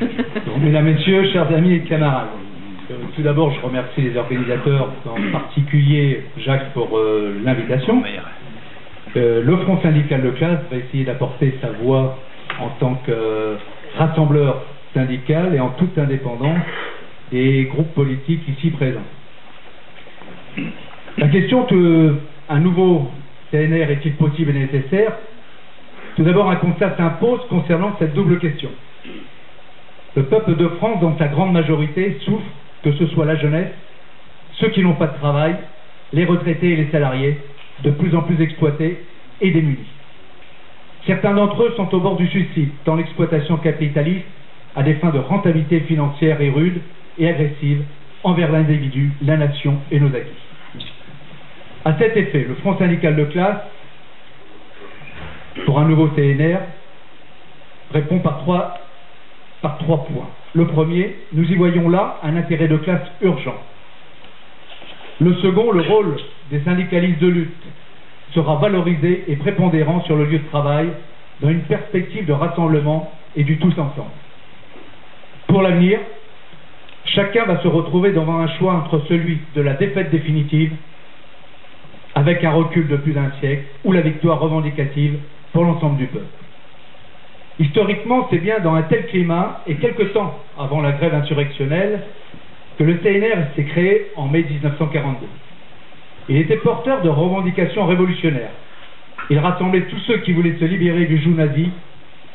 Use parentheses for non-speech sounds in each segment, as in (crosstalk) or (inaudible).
(laughs) Mesdames, Messieurs, chers amis et camarades, euh, tout d'abord, je remercie les organisateurs, en particulier Jacques pour euh, l'invitation. Euh, le Front syndical de classe va essayer d'apporter sa voix en tant que rassembleur syndical et en toute indépendance des groupes politiques ici présents. La question un nouveau CNR est-il possible et nécessaire? Tout d'abord, un constat s'impose concernant cette double question. Le peuple de France, dans sa grande majorité, souffre, que ce soit la jeunesse, ceux qui n'ont pas de travail, les retraités et les salariés, de plus en plus exploités et démunis. Certains d'entre eux sont au bord du suicide, tant l'exploitation capitaliste a des fins de rentabilité financière et rude et agressive envers l'individu, la nation et nos acquis. À cet effet, le Front syndical de classe, pour un nouveau CNR, répond par trois, par trois points. Le premier, nous y voyons là un intérêt de classe urgent. Le second, le rôle des syndicalistes de lutte sera valorisé et prépondérant sur le lieu de travail dans une perspective de rassemblement et du tous ensemble. Pour l'avenir, chacun va se retrouver devant un choix entre celui de la défaite définitive, avec un recul de plus d'un siècle, ou la victoire revendicative pour l'ensemble du peuple. Historiquement, c'est bien dans un tel climat, et quelque temps avant la grève insurrectionnelle, que le CNR s'est créé en mai 1942. Il était porteur de revendications révolutionnaires. Il rassemblait tous ceux qui voulaient se libérer du joug nazi,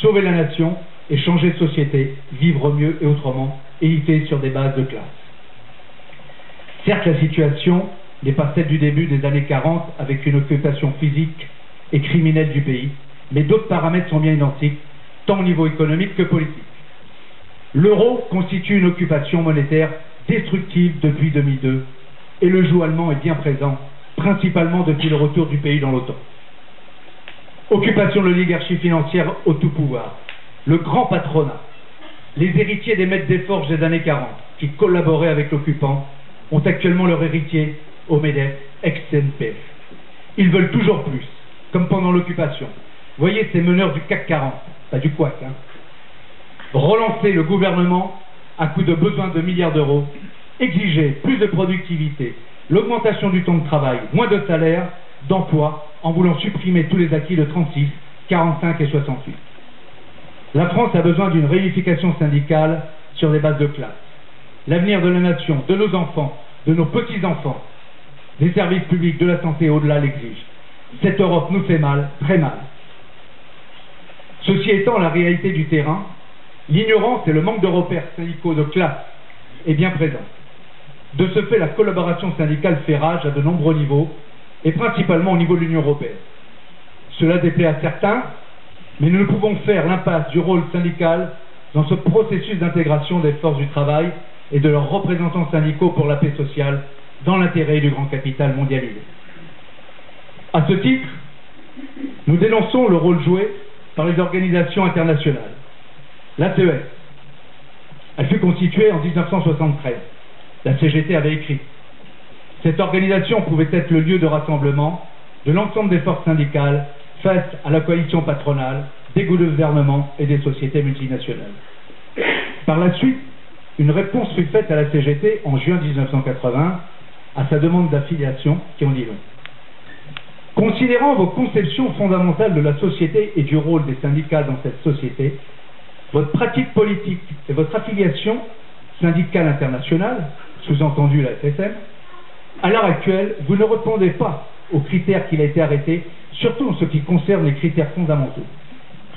sauver la nation et changer de société, vivre mieux et autrement, éviter sur des bases de classe. Certes, la situation n'est pas celle du début des années 40 avec une occupation physique et criminelle du pays, mais d'autres paramètres sont bien identiques, tant au niveau économique que politique. L'euro constitue une occupation monétaire destructive depuis 2002 et le joug allemand est bien présent, principalement depuis le retour du pays dans l'OTAN. Occupation de l'oligarchie financière au tout pouvoir, le grand patronat, les héritiers des maîtres des forges des années 40, qui collaboraient avec l'occupant, ont actuellement leur héritier au MEDEF, ex-CNPF. Ils veulent toujours plus, comme pendant l'occupation. Voyez ces meneurs du CAC 40, pas du couac, hein. Relancer le gouvernement à coup de besoin de milliards d'euros, exiger plus de productivité, l'augmentation du temps de travail, moins de salaire, d'emploi, en voulant supprimer tous les acquis de 36, 45 et 68. La France a besoin d'une réunification syndicale sur des bases de classe. L'avenir de la nation, de nos enfants, de nos petits-enfants, des services publics, de la santé au-delà l'exige. Cette Europe nous fait mal, très mal. Ceci étant la réalité du terrain, l'ignorance et le manque de repères syndicaux de classe est bien présent. De ce fait, la collaboration syndicale fait rage à de nombreux niveaux, et principalement au niveau de l'Union européenne. Cela déplaît à certains, mais nous ne pouvons faire l'impasse du rôle syndical dans ce processus d'intégration des forces du travail et de leurs représentants syndicaux pour la paix sociale dans l'intérêt du grand capital mondialisé. À ce titre, nous dénonçons le rôle joué par les organisations internationales. L'ACES, elle fut constituée en 1973. La CGT avait écrit Cette organisation pouvait être le lieu de rassemblement de l'ensemble des forces syndicales face à la coalition patronale, des gouvernements et des sociétés multinationales. Par la suite, une réponse fut faite à la CGT en juin 1980 à sa demande d'affiliation qui en dit long. Considérant vos conceptions fondamentales de la société et du rôle des syndicats dans cette société, votre pratique politique et votre affiliation syndicale internationale, sous-entendu la FSM, à l'heure actuelle, vous ne répondez pas aux critères qu'il a été arrêté surtout en ce qui concerne les critères fondamentaux.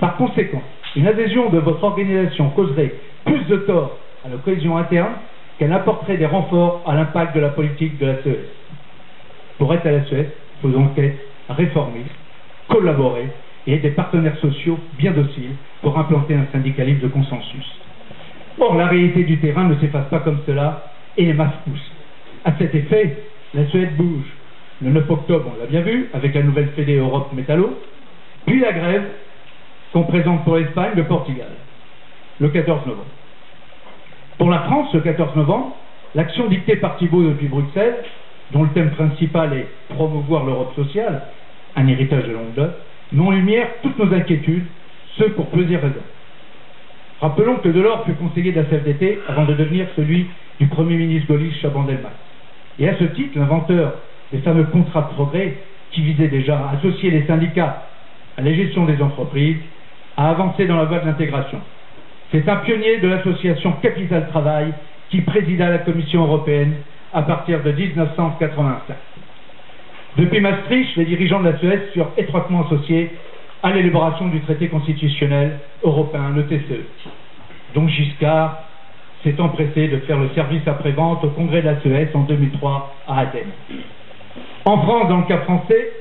Par conséquent, une adhésion de votre organisation causerait plus de tort à la cohésion interne qu'elle apporterait des renforts à l'impact de la politique de la CES. Pour être à la CES, il faut réformé, collaborer et être des partenaires sociaux bien dociles pour implanter un syndicalisme de consensus. Or, la réalité du terrain ne s'efface pas comme cela et les masses poussent. À cet effet, la Suède bouge, le 9 octobre, on l'a bien vu, avec la nouvelle Fédé Europe Métallo, puis la grève qu'on présente pour l'Espagne, le Portugal, le 14 novembre. Pour la France, le 14 novembre, l'action dictée par Thibault depuis Bruxelles, dont le thème principal est promouvoir l'Europe sociale, un héritage de longue date, en lumière toutes nos inquiétudes, ce pour plusieurs raisons. Rappelons que Delors fut conseiller de la CFDT avant de devenir celui du Premier ministre gaulliste Chaban-Delmas. Et à ce titre, l'inventeur des fameux contrats de progrès, qui visaient déjà à associer les syndicats à la gestion des entreprises, a avancé dans la voie de l'intégration. C'est un pionnier de l'association Capital Travail qui présida la Commission européenne à partir de 1985. Depuis Maastricht, les dirigeants de la Suède furent étroitement associés à l'élaboration du traité constitutionnel européen, le TCE. Donc Giscard s'est empressé de faire le service après-vente au congrès de la Suède en 2003 à Athènes. En France, dans le cas français,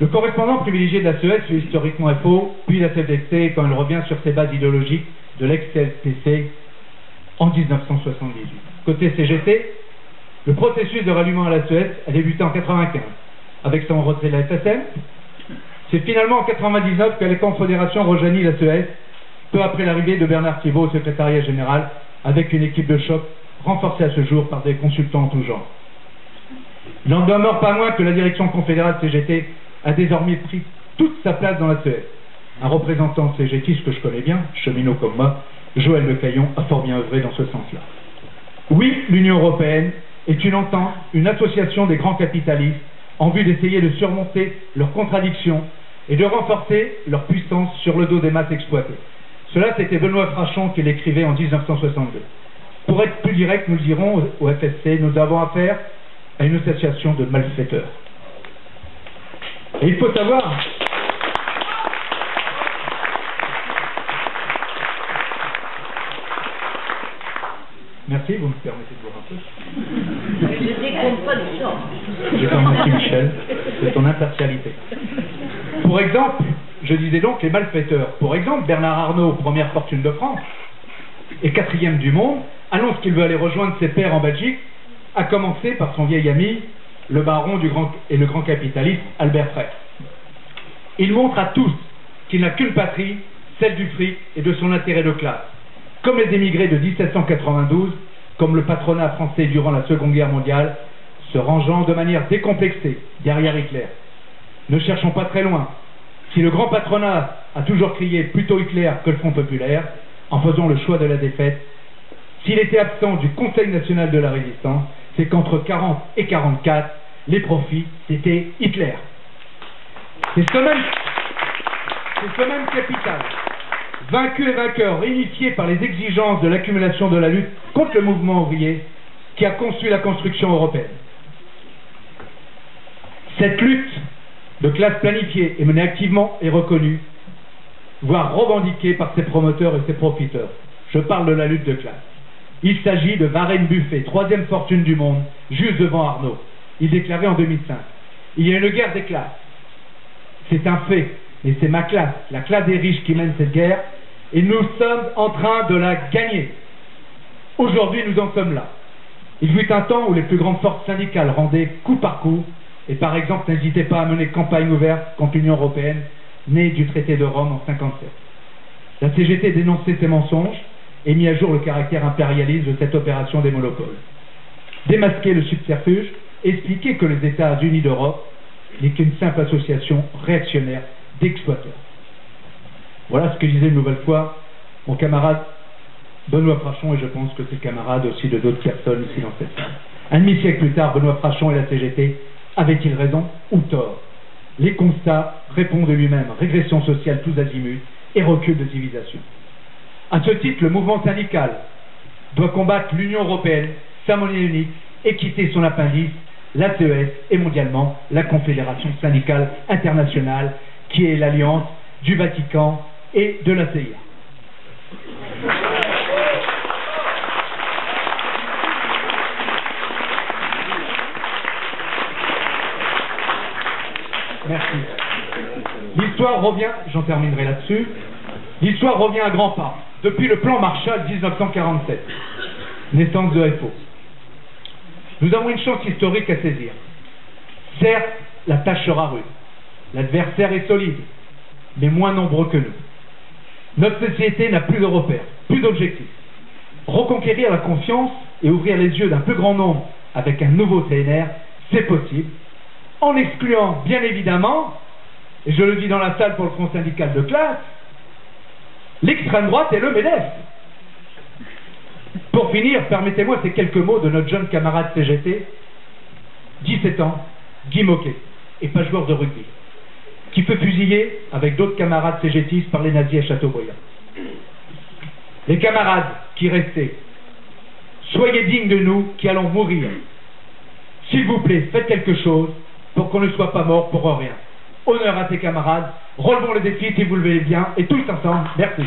le correspondant privilégié de la Suède fut historiquement FO, puis la CFDT quand elle revient sur ses bases idéologiques de l'ex-CFTC en 1978. Côté CGT, le processus de ralliement à la Suède a débuté en 1995 avec son retrait de la FSM. C'est finalement en 1999 que les confédérations rejoignit la Suède, peu après l'arrivée de Bernard Thibault au secrétariat général, avec une équipe de choc renforcée à ce jour par des consultants en tout genre. Il n'en demeure pas moins que la direction confédérale CGT a désormais pris toute sa place dans la Suède. Un représentant CGT, ce que je connais bien, cheminot comme moi, Joël Le Caillon, a fort bien œuvré dans ce sens-là. L'Union européenne est une entente, une association des grands capitalistes en vue d'essayer de surmonter leurs contradictions et de renforcer leur puissance sur le dos des masses exploitées. Cela, c'était Benoît Frachon qui l'écrivait en 1962. Pour être plus direct, nous le dirons au FSC, nous avons affaire à une association de malfaiteurs. Et il faut savoir Merci, vous me permettez de voir un peu. Je décompte pas le temps. J'ai compris Michel, c'est ton impartialité. Pour exemple, je disais donc les malfaiteurs. Pour exemple, Bernard Arnault, première fortune de France, et quatrième du monde, annonce qu'il veut aller rejoindre ses pairs en Belgique, à commencer par son vieil ami, le baron du grand, et le grand capitaliste Albert Frey. Il montre à tous qu'il n'a qu'une patrie, celle du fric et de son intérêt de classe comme les émigrés de 1792, comme le patronat français durant la Seconde Guerre mondiale, se rangeant de manière décomplexée derrière Hitler. Ne cherchons pas très loin. Si le grand patronat a toujours crié plutôt Hitler que le Front populaire, en faisant le choix de la défaite, s'il était absent du Conseil national de la résistance, c'est qu'entre 40 et 44, les profits, c'était Hitler. C'est ce même, ce même capital vaincu et vainqueur, réunifié par les exigences de l'accumulation de la lutte contre le mouvement ouvrier, qui a conçu la construction européenne. Cette lutte de classe planifiée et menée activement et reconnue, voire revendiquée par ses promoteurs et ses profiteurs. Je parle de la lutte de classe. Il s'agit de Varenne Buffet, troisième fortune du monde, juste devant Arnaud. Il déclarait en 2005 Il y a une guerre des classes. C'est un fait, et c'est ma classe, la classe des riches qui mène cette guerre, et nous sommes en train de la gagner. Aujourd'hui, nous en sommes là. Il fut un temps où les plus grandes forces syndicales rendaient coup par coup, et par exemple n'hésitaient pas à mener campagne ouverte contre l'Union européenne, née du traité de Rome en 1957. La CGT dénonçait ces mensonges et mit à jour le caractère impérialiste de cette opération des monopoles. Démasquer le subterfuge, expliquer que les États-Unis d'Europe n'est qu'une simple association réactionnaire d'exploiteurs. Voilà ce que disait une nouvelle fois mon camarade Benoît Frachon, et je pense que c'est le camarade aussi de d'autres personnes ici dans cette salle. Un demi-siècle plus tard, Benoît Frachon et la CGT avaient-ils raison ou tort? Les constats répondent de lui-même régression sociale tous azimuts et recul de civilisation. À ce titre, le mouvement syndical doit combattre l'Union européenne, sa monnaie unique, et quitter son appendice, la CES et mondialement la Confédération syndicale internationale, qui est l'alliance du Vatican et de la CIA. Merci. L'histoire revient, j'en terminerai là-dessus, l'histoire revient à grands pas, depuis le plan Marshall 1947, naissance de FO. Nous avons une chance historique à saisir. Certes, la tâche sera rude, l'adversaire est solide, mais moins nombreux que nous. Notre société n'a plus de repères, plus d'objectifs. Reconquérir la confiance et ouvrir les yeux d'un plus grand nombre avec un nouveau CNR, c'est possible, en excluant bien évidemment, et je le dis dans la salle pour le Front syndical de classe, l'extrême droite et le MEDEF. Pour finir, permettez-moi ces quelques mots de notre jeune camarade CGT, 17 ans, Guy Moquet, et pas joueur de rugby, qui fut fusillé avec d'autres camarades CGTistes par les nazis à Châteaubriand. Les camarades qui restaient, soyez dignes de nous qui allons mourir. S'il vous plaît, faites quelque chose pour qu'on ne soit pas mort pour rien. Honneur à tes camarades, relevons le défi si vous le voulez bien, et tous ensemble, merci.